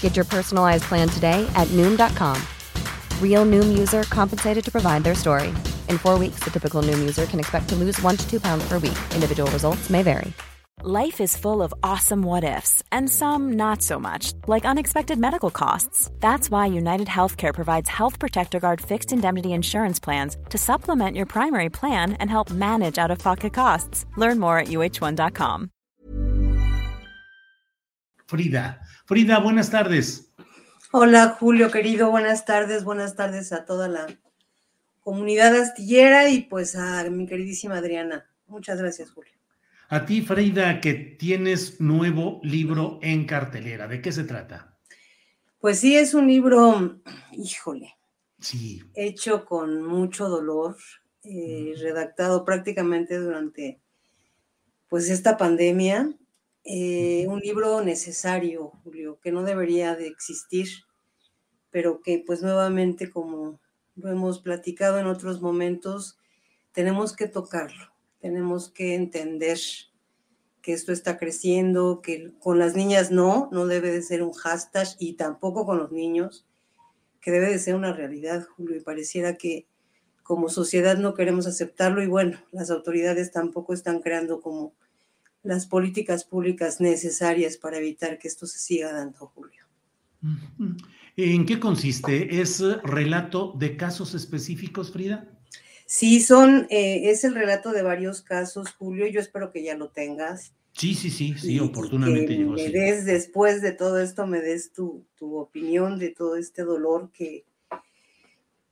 Get your personalized plan today at Noom.com. Real Noom user compensated to provide their story. In four weeks, the typical Noom user can expect to lose one to two pounds per week. Individual results may vary. Life is full of awesome what ifs, and some not so much, like unexpected medical costs. That's why United Healthcare provides Health Protector Guard fixed indemnity insurance plans to supplement your primary plan and help manage out of pocket costs. Learn more at uh1.com. Frida, Frida, buenas tardes. Hola Julio, querido, buenas tardes, buenas tardes a toda la comunidad astillera y pues a mi queridísima Adriana. Muchas gracias, Julio. A ti, Frida, que tienes nuevo libro en cartelera. ¿De qué se trata? Pues sí, es un libro, híjole, sí. hecho con mucho dolor, eh, redactado prácticamente durante pues esta pandemia. Eh, un libro necesario, Julio, que no debería de existir, pero que pues nuevamente, como lo hemos platicado en otros momentos, tenemos que tocarlo tenemos que entender que esto está creciendo, que con las niñas no, no debe de ser un hashtag y tampoco con los niños, que debe de ser una realidad, Julio, y pareciera que como sociedad no queremos aceptarlo y bueno, las autoridades tampoco están creando como las políticas públicas necesarias para evitar que esto se siga dando, Julio. ¿En qué consiste? ¿Es relato de casos específicos, Frida? Sí, son, eh, es el relato de varios casos, Julio, yo espero que ya lo tengas. Sí, sí, sí, sí, oportunamente llegó. Me des, después de todo esto, me des tu, tu, opinión de todo este dolor que,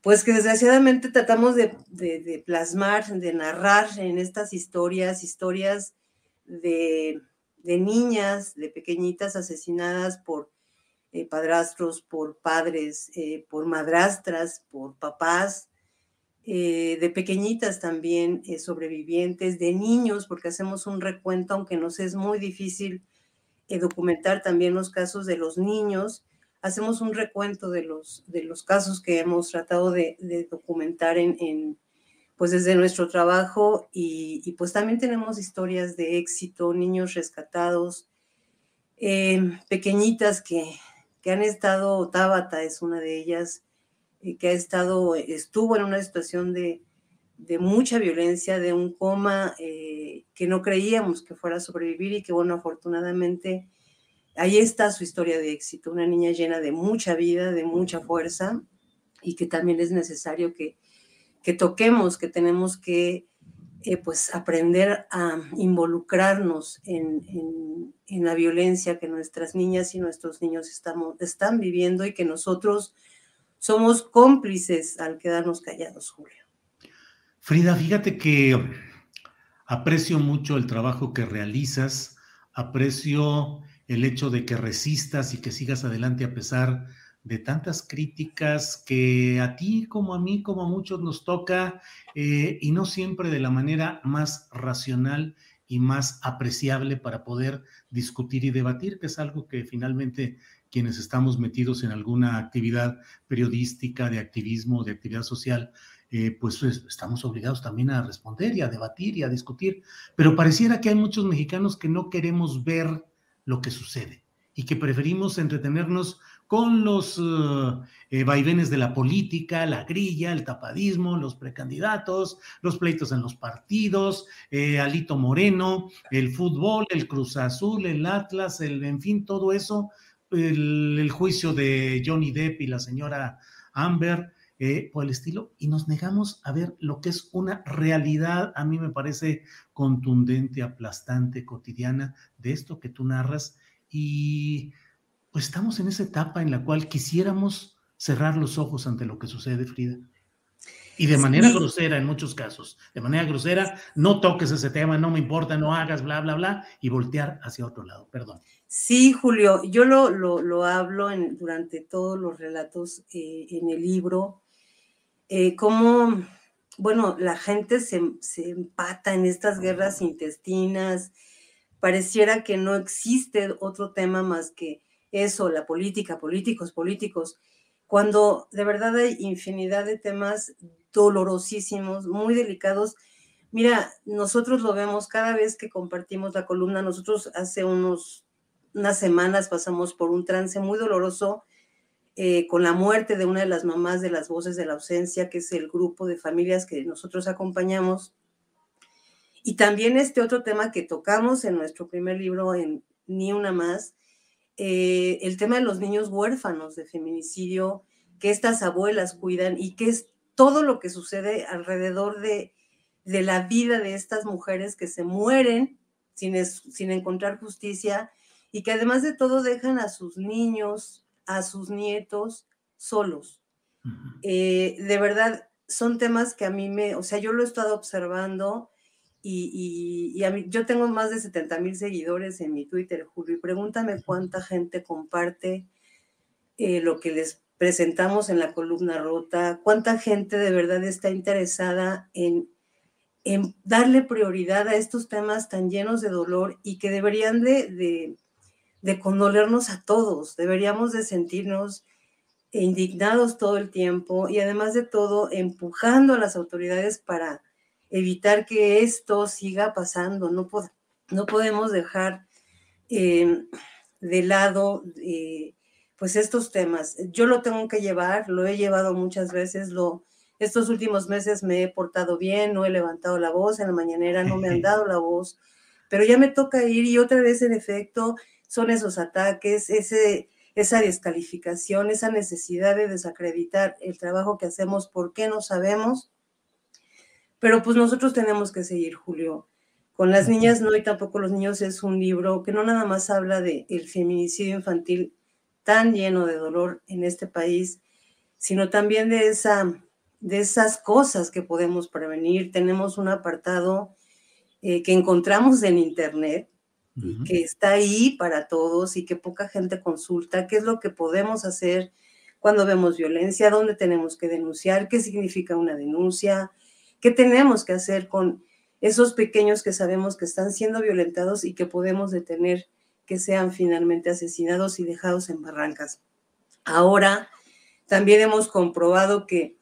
pues que desgraciadamente tratamos de, de, plasmar, de narrar en estas historias, historias de, de niñas, de pequeñitas asesinadas por eh, padrastros, por padres, eh, por madrastras, por papás, eh, de pequeñitas también sobrevivientes, de niños, porque hacemos un recuento, aunque nos es muy difícil documentar también los casos de los niños, hacemos un recuento de los, de los casos que hemos tratado de, documentar en, pues desde nuestro trabajo y, pues también tenemos historias de éxito, niños rescatados, pequeñitas que, que han estado, Tabata es una de ellas, que ha estado, estuvo en una situación de, mucha violencia, de un coma eh, que no creíamos que fuera a sobrevivir y que, bueno, afortunadamente ahí está su historia de éxito, una niña llena de mucha vida, de mucha fuerza y que también es necesario que, que toquemos, que tenemos que eh, pues aprender a involucrarnos en, en, la violencia que nuestras niñas y nuestros niños estamos, están viviendo y que nosotros somos cómplices al quedarnos callados, Julio. Frida, fíjate que aprecio mucho el trabajo que realizas, aprecio el hecho de que resistas y que sigas adelante a pesar de tantas críticas que a ti como a mí, como a muchos nos toca, eh, y no siempre de la manera más racional y más apreciable para poder discutir y debatir, que es algo que finalmente quienes estamos metidos en alguna actividad periodística, de activismo, de actividad social, eh, pues estamos obligados también a responder y a debatir y a discutir. Pero pareciera que hay muchos mexicanos que no queremos ver lo que sucede y que preferimos entretenernos con los eh, eh, vaivenes de la política, la grilla, el tapadismo, los precandidatos, los pleitos en los partidos, Alito Moreno, el fútbol, el Cruz Azul, el Atlas, el, en fin, todo eso el, juicio de Johnny Depp y la señora Amber, eh, por el estilo, y nos negamos a ver lo que es una realidad, a mí me parece contundente, aplastante, cotidiana, de esto que tú narras, y pues estamos en esa etapa en la cual quisiéramos cerrar los ojos ante lo que sucede, Frida. Y de manera grosera en muchos casos, de manera grosera, no toques ese tema, no me importa, no hagas, bla, bla, bla, y voltear hacia otro lado, perdón. Sí, Julio, yo lo, lo, hablo en, durante todos los relatos eh, en el libro, eh, cómo, bueno, la gente se, se empata en estas guerras intestinas, pareciera que no existe otro tema más que eso, la política, políticos, políticos, cuando de verdad hay infinidad de temas dolorosísimos, muy delicados. Mira, nosotros lo vemos cada vez que compartimos la columna, nosotros hace unos, unas semanas pasamos por un trance muy doloroso eh, con la muerte de una de las mamás de las voces de la ausencia, que es el grupo de familias que nosotros acompañamos. Y también este otro tema que tocamos en nuestro primer libro, en Ni una más, eh, el tema de los niños huérfanos de feminicidio, que estas abuelas cuidan y que es todo lo que sucede alrededor de, de la vida de estas mujeres que se mueren sin, sin encontrar justicia y que además de todo dejan a sus niños, a sus nietos solos. Eh, de verdad, son temas que a mí me, o sea, yo lo he estado observando y, a mí, yo tengo más de 70 mil seguidores en mi Twitter, Julio, y pregúntame cuánta gente comparte eh, lo que les presentamos en la columna rota, cuánta gente de verdad está interesada en, en darle prioridad a estos temas tan llenos de dolor y que deberían de, de, de condolernos a todos, deberíamos de sentirnos indignados todo el tiempo y además de todo empujando a las autoridades para evitar que esto siga pasando. No, no podemos dejar em, de lado eh, pues estos temas. Yo lo tengo que llevar, lo he llevado muchas veces, lo, estos últimos meses me he portado bien, no he levantado la voz, en la mañanera no me han dado la voz, pero ya me toca ir y otra vez en efecto son esos ataques, ese, esa descalificación, esa necesidad de desacreditar el trabajo que hacemos porque no sabemos pero pues nosotros tenemos que seguir, Julio. Con las niñas no y tampoco los niños es un libro que no nada más habla de el feminicidio infantil tan lleno de dolor en este país, sino también de esa de esas cosas que podemos prevenir. Tenemos un apartado eh, que encontramos en internet, que está ahí para todos y que poca gente consulta, qué es lo que podemos hacer cuando vemos violencia, dónde tenemos que denunciar, qué significa una denuncia, ¿Qué tenemos que hacer con esos pequeños que sabemos que están siendo violentados y que podemos detener que sean finalmente asesinados y dejados en barrancas? Ahora, también hemos comprobado que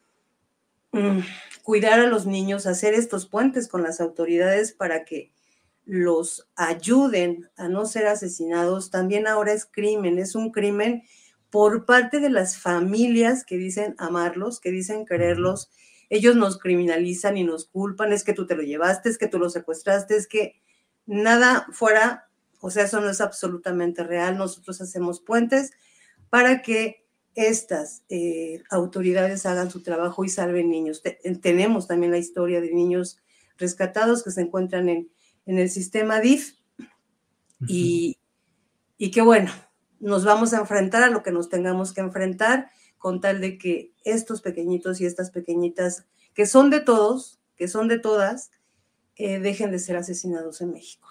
mm, cuidar a los niños, hacer estos puentes con las autoridades para que los ayuden a no ser asesinados, también ahora es crimen, es un crimen por parte de las familias que dicen amarlos, que dicen quererlos ellos nos criminalizan y nos culpan, es que tú te lo llevaste, es que tú lo secuestraste, es que nada fuera, o sea, eso no es absolutamente real. Nosotros hacemos puentes para que estas eh, autoridades hagan su trabajo y salven niños. tenemos también la historia de niños rescatados que se encuentran en, en el sistema DIF y, y que bueno, nos vamos a enfrentar a lo que nos tengamos que enfrentar con tal de que estos pequeñitos y estas pequeñitas, que son de todos, que son de todas, eh, dejen de ser asesinados en México.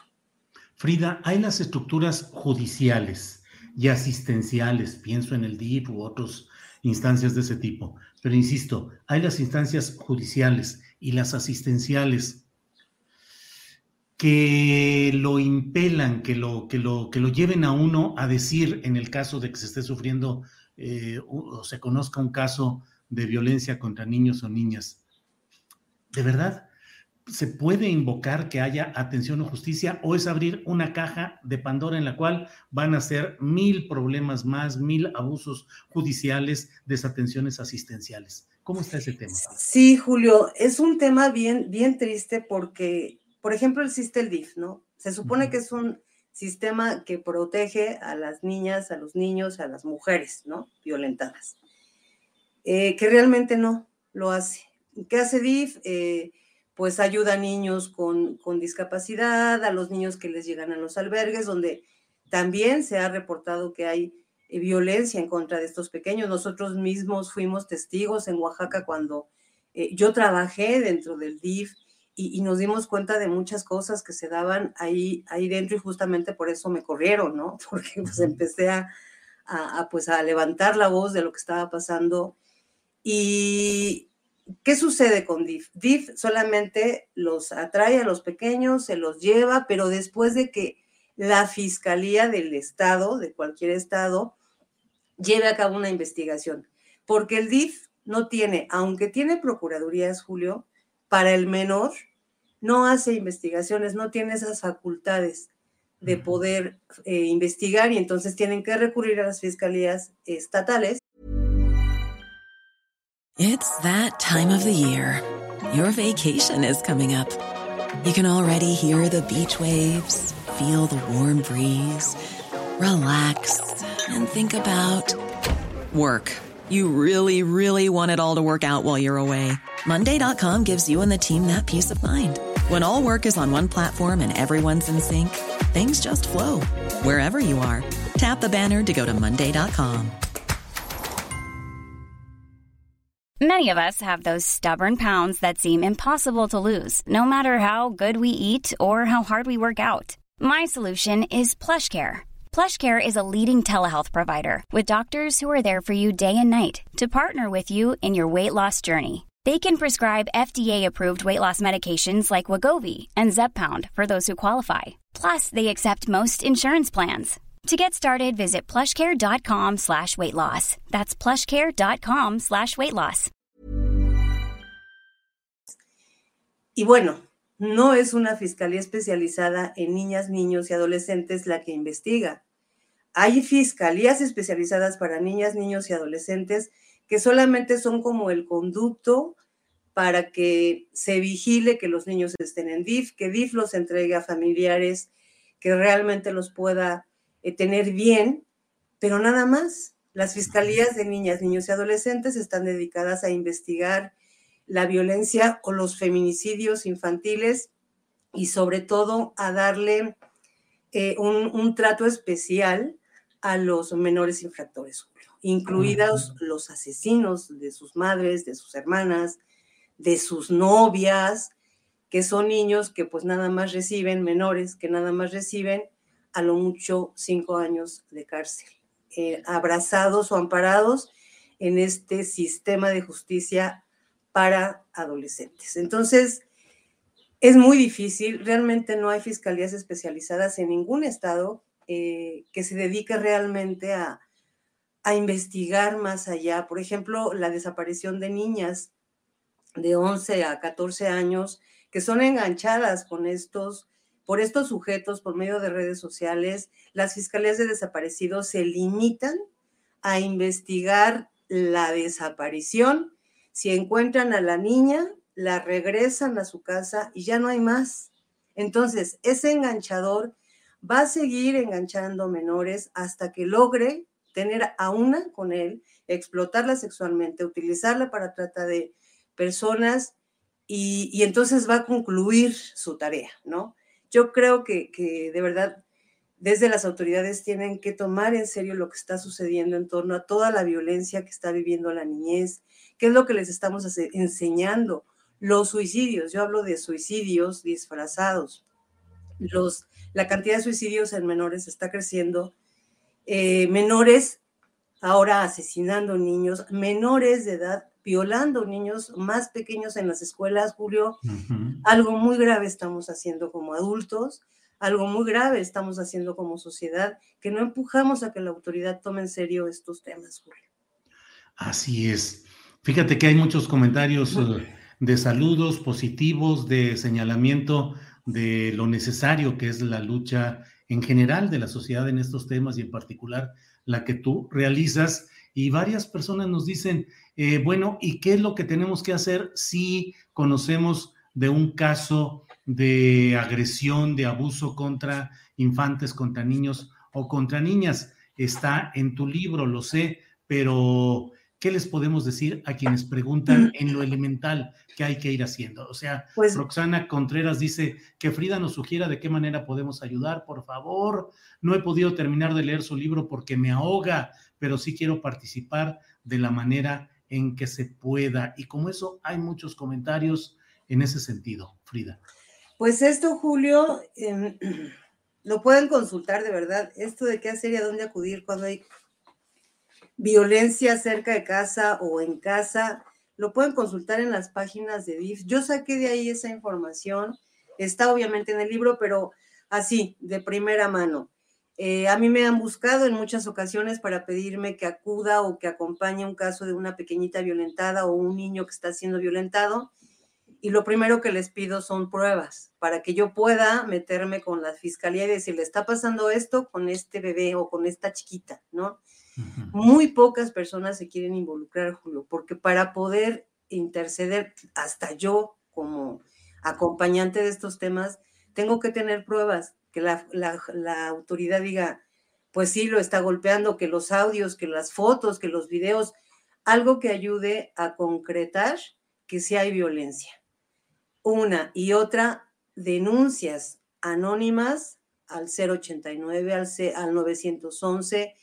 Frida, hay las estructuras judiciales y asistenciales, pienso en el DIP u otras instancias de ese tipo, pero insisto, hay las instancias judiciales y las asistenciales que lo impelan, que lo, que lo, que lo lleven a uno a decir, en el caso de que se esté sufriendo eh, o se conozca un caso de violencia contra niños o niñas. ¿De verdad se puede invocar que haya atención o justicia o es abrir una caja de Pandora en la cual van a ser mil problemas más, mil abusos judiciales, desatenciones asistenciales? ¿Cómo está ese tema? Sí, Julio, es un tema bien, bien triste porque, por ejemplo, existe el DIF, ¿no? Se supone que es un sistema que protege a las niñas, a los niños, a las mujeres, ¿no? Violentadas. Eh, que realmente no lo hace. ¿Qué hace DIF? Eh, pues ayuda a niños con, con, discapacidad, a los niños que les llegan a los albergues, donde también se ha reportado que hay eh, violencia en contra de estos pequeños. Nosotros mismos fuimos testigos en Oaxaca cuando yo trabajé dentro del DIF y, nos dimos cuenta de muchas cosas que se daban ahí, ahí dentro y justamente por eso me corrieron, ¿no? Porque pues empecé a, pues, a levantar la voz de lo que estaba pasando. ¿Y qué sucede con DIF? DIF solamente los atrae a los pequeños, se los lleva, pero después de que la Fiscalía del Estado, de cualquier Estado, lleve a cabo una investigación. Porque el DIF no tiene, aunque tiene procuradurías, Julio, para el menor, no hace investigaciones, no tiene esas facultades de poder eh, investigar y entonces tienen que recurrir a las fiscalías estatales. It's that time of the year. Your vacation is coming up. You can already hear the beach waves, feel the warm breeze, relax and think about work. You really, really want it all to work out while you're away. Monday.com gives you and the team that peace of mind. When all work is on one platform and everyone's in sync, things just flow wherever you are. Tap the banner to go to Monday.com. Many of us have those stubborn pounds that seem impossible to lose, no matter how good we eat or how hard we work out. My solution is PlushCare PlushCare is a leading telehealth provider with doctors who are there for you day and night to partner with you in your weight loss journey. They can prescribe FDA-approved weight loss medications like Wagovi and Zepbound for those who qualify. Plus, they accept most insurance plans. To get started, visit plushcare.com slash weight loss. That's plushcare.com slash weight loss. Y bueno, no es una fiscalía especializada en niñas, niños y adolescentes la que investiga. Hay fiscalías especializadas para niñas, niños y adolescentes que solamente son como el conducto para que se vigile que los niños estén en DIF, que DIF los entregue a familiares, que realmente los pueda eh, tener bien, pero nada más. Las fiscalías de niñas, niños y adolescentes están dedicadas a investigar la violencia o los feminicidios infantiles y sobre todo a darle eh, un, trato especial a los menores infractores, incluidos los asesinos de sus madres, de sus hermanas, de sus novias, que son niños que pues nada más reciben, menores que nada más reciben a lo mucho cinco años de cárcel, eh, abrazados o amparados en este sistema de justicia para adolescentes. Entonces, es muy difícil, realmente no hay fiscalías especializadas en ningún estado eh, que se dedique realmente a, a investigar más allá. Por ejemplo, la desaparición de niñas de 11 a 14 años que son enganchadas con estos, por estos sujetos por medio de redes sociales. Las fiscalías de desaparecidos se limitan a investigar la desaparición si encuentran a la niña, la regresan a su casa y ya no hay más. Entonces, ese enganchador va a seguir enganchando menores hasta que logre tener a una con él, explotarla sexualmente, utilizarla para trata de personas y, entonces va a concluir su tarea, ¿no? Yo creo que, que de verdad desde las autoridades tienen que tomar en serio lo que está sucediendo en torno a toda la violencia que está viviendo la niñez, ¿Qué es lo que les estamos enseñando? Los suicidios, yo hablo de suicidios disfrazados. Los, la cantidad de suicidios en menores está creciendo. Eh, menores ahora asesinando niños, menores de edad violando niños más pequeños en las escuelas, Julio. Algo muy grave estamos haciendo como adultos, algo muy grave estamos haciendo como sociedad, que no empujamos a que la autoridad tome en serio estos temas, Julio. Así es. Fíjate que hay muchos comentarios eh, de saludos positivos, de señalamiento de lo necesario que es la lucha en general de la sociedad en estos temas y en particular la que tú realizas. Y varias personas nos dicen, eh, bueno, ¿y qué es lo que tenemos que hacer si conocemos de un caso de agresión, de abuso contra infantes, contra niños o contra niñas? Está en tu libro, lo sé, pero ¿qué les podemos decir a quienes preguntan en lo elemental que hay que ir haciendo? O sea, pues, Roxana Contreras dice que Frida nos sugiera de qué manera podemos ayudar, por favor. No he podido terminar de leer su libro porque me ahoga, pero sí quiero participar de la manera en que se pueda. Y como eso hay muchos comentarios en ese sentido, Frida. Pues esto, Julio, em, lo pueden consultar de verdad. Esto de qué hacer y a dónde acudir cuando hay violencia cerca de casa o en casa, lo pueden consultar en las páginas de DIF. Yo saqué de ahí esa información. Está obviamente en el libro, pero así, de primera mano. Eh, a mí me han buscado en muchas ocasiones para pedirme que acuda o que acompañe un caso de una pequeñita violentada o un niño que está siendo violentado. Y lo primero que les pido son pruebas para que yo pueda meterme con la fiscalía y decirle, está pasando esto con este bebé o con esta chiquita, ¿no? Muy pocas personas se quieren involucrar, Julio, porque para poder interceder, hasta yo como acompañante de estos temas, tengo que tener pruebas, que la, autoridad diga, pues sí, lo está golpeando, que los audios, que las fotos, que los videos, algo que ayude a concretar que sí hay violencia. Una y otra, denuncias anónimas al 089, al, al 911,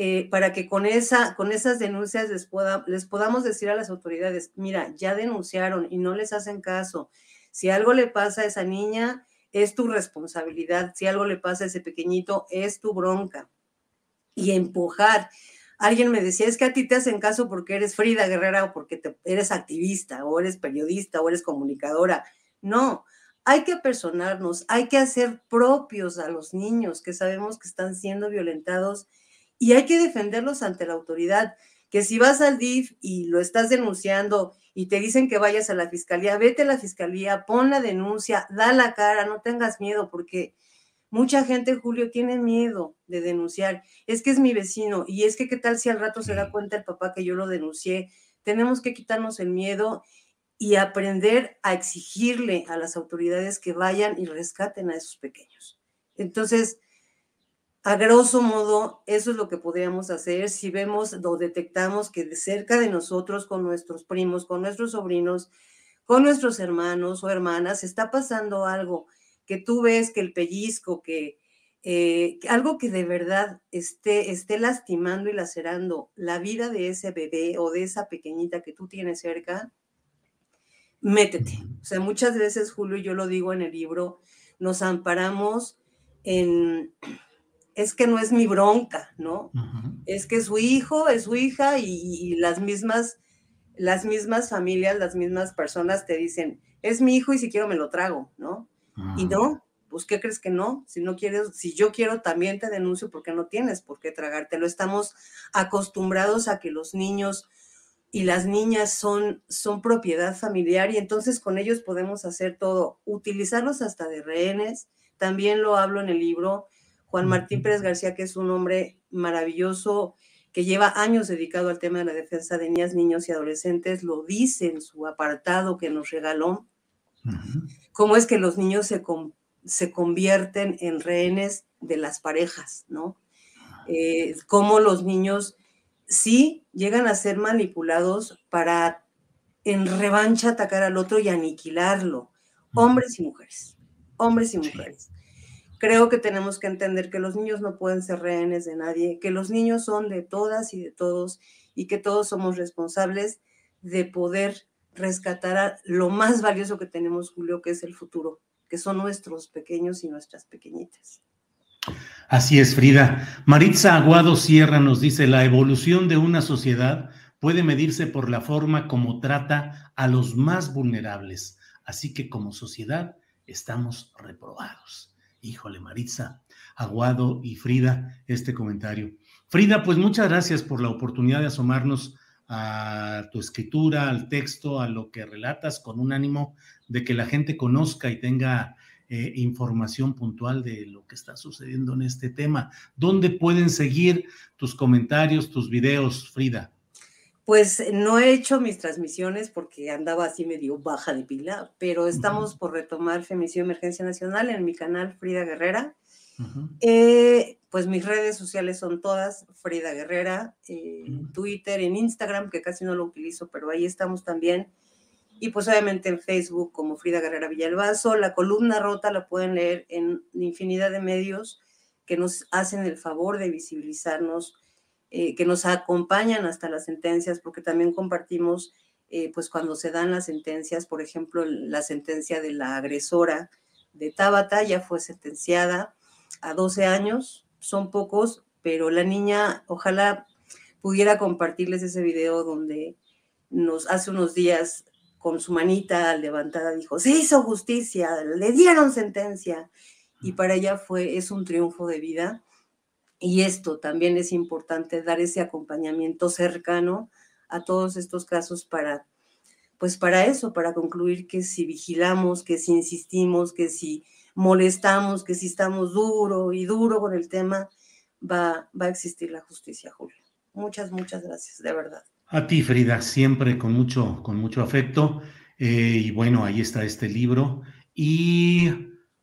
eh, para que con, esa, con esas denuncias les, les podamos decir a las autoridades, mira, ya denunciaron y no les hacen caso. Si algo le pasa a esa niña, es tu responsabilidad. Si algo le pasa a ese pequeñito, es tu bronca. Y empujar. Alguien me decía, es que a ti te hacen caso porque eres Frida Guerrera o porque eres activista o eres periodista o eres comunicadora. No, hay que personarnos, hay que hacer propios a los niños que sabemos que están siendo violentados y hay que defenderlos ante la autoridad. Que si vas al DIF y lo estás denunciando y te dicen que vayas a la fiscalía, vete a la fiscalía, pon la denuncia, da la cara, no tengas miedo, porque mucha gente, Julio, tiene miedo de denunciar. Es que es mi vecino y es que qué tal si al rato se da cuenta el papá que yo lo denuncié. Tenemos que quitarnos el miedo y aprender a exigirle a las autoridades que vayan y rescaten a esos pequeños. Entonces, a grosso modo, eso es lo que podríamos hacer si vemos o detectamos que de cerca de nosotros, con nuestros primos, con nuestros sobrinos, con nuestros hermanos o hermanas, está pasando algo que tú ves que el pellizco, que eh, algo que de verdad esté, esté lastimando y lacerando la vida de ese bebé o de esa pequeñita que tú tienes cerca, métete. O sea, muchas veces, Julio, yo lo digo en el libro, nos amparamos en es que no es mi bronca, ¿no? Es que su hijo, es su hija y, las mismas, las mismas familias, las mismas personas te dicen, es mi hijo y si quiero me lo trago, ¿no? Y no, pues ¿qué crees que no? Si no quieres, si yo quiero también te denuncio porque no tienes por qué tragártelo. Estamos acostumbrados a que los niños y las niñas son, son propiedad familiar y entonces con ellos podemos hacer todo, utilizarlos hasta de rehenes. También lo hablo en el libro, Juan Martín Pérez García, que es un hombre maravilloso, que lleva años dedicado al tema de la defensa de niñas, niños y adolescentes, lo dice en su apartado que nos regaló, cómo es que los niños se, se convierten en rehenes de las parejas, ¿no? Eh, cómo los niños sí llegan a ser manipulados para en revancha atacar al otro y aniquilarlo, hombres y mujeres, hombres y mujeres creo que tenemos que entender que los niños no pueden ser rehenes de nadie, que los niños son de todas y de todos y que todos somos responsables de poder rescatar a lo más valioso que tenemos, Julio, que es el futuro, que son nuestros pequeños y nuestras pequeñitas. Así es, Frida. Maritza Aguado Sierra nos dice, la evolución de una sociedad puede medirse por la forma como trata a los más vulnerables. Así que como sociedad estamos reprobados. Híjole, Maritza, Aguado y Frida, este comentario. Frida, pues muchas gracias por la oportunidad de asomarnos a tu escritura, al texto, a lo que relatas, con un ánimo de que la gente conozca y tenga eh, información puntual de lo que está sucediendo en este tema. ¿Dónde pueden seguir tus comentarios, tus videos, Frida? Pues no he hecho mis transmisiones porque andaba así medio baja de pila, pero estamos por retomar Femicidio Emergencia Nacional en mi canal Frida Guerrera. Eh, pues mis redes sociales son todas Frida Guerrera, en Twitter, en Instagram, que casi no lo utilizo, pero ahí estamos también. Y pues obviamente en Facebook como Frida Guerrera Villalbazo. La columna rota la pueden leer en infinidad de medios que nos hacen el favor de visibilizarnos eh, que nos acompañan hasta las sentencias, porque también compartimos, eh, pues cuando se dan las sentencias, por ejemplo, la sentencia de la agresora de Tabata ya fue sentenciada a 12 años, son pocos, pero la niña, ojalá pudiera compartirles ese video donde nos hace unos días con su manita levantada dijo, se hizo justicia, le dieron sentencia. Y para ella fue, es un triunfo de vida. Y esto también es importante, dar ese acompañamiento cercano a todos estos casos para, pues para eso, para concluir que si vigilamos, que si insistimos, que si molestamos, que si estamos duro y duro con el tema, va, va a existir la justicia, Julio. Muchas, muchas gracias, de verdad. A ti, Frida, siempre con mucho, con mucho afecto. Eh, y bueno, ahí está este libro. Y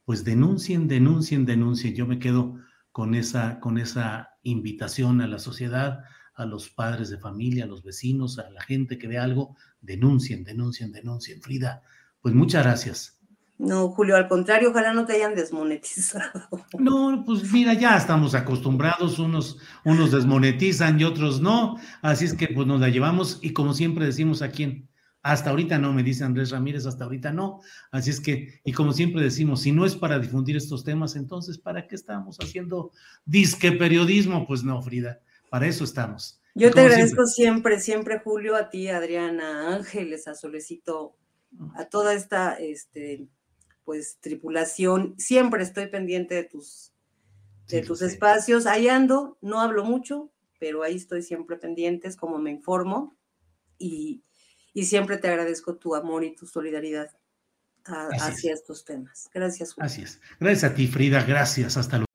pues denuncien, denuncien, denuncien. Yo me quedo con esa, con esa invitación a la sociedad, a los padres de familia, a los vecinos, a la gente que ve algo. Denuncien, denuncien, denuncien. Frida, pues muchas gracias. No, Julio, al contrario, ojalá no te hayan desmonetizado. No, pues mira, ya estamos acostumbrados, unos, unos desmonetizan y otros no, así es que pues nos la llevamos y como siempre decimos aquí, hasta ahorita no, me dice Andrés Ramírez, hasta ahorita no, así es que, y como siempre decimos, si no es para difundir estos temas, entonces, ¿para qué estamos haciendo disque periodismo? Pues no, Frida, para eso estamos. Yo te agradezco siempre. siempre, siempre, Julio, a ti, Adriana, Ángeles, a Solecito, a toda esta, este, pues tripulación, siempre estoy pendiente de tus, de tus espacios, ahí ando, no hablo mucho, pero ahí estoy siempre pendiente, es como me informo y, siempre te agradezco tu amor y tu solidaridad hacia estos temas. Gracias. Julio. Es. Gracias a ti, Frida. Gracias. Hasta luego.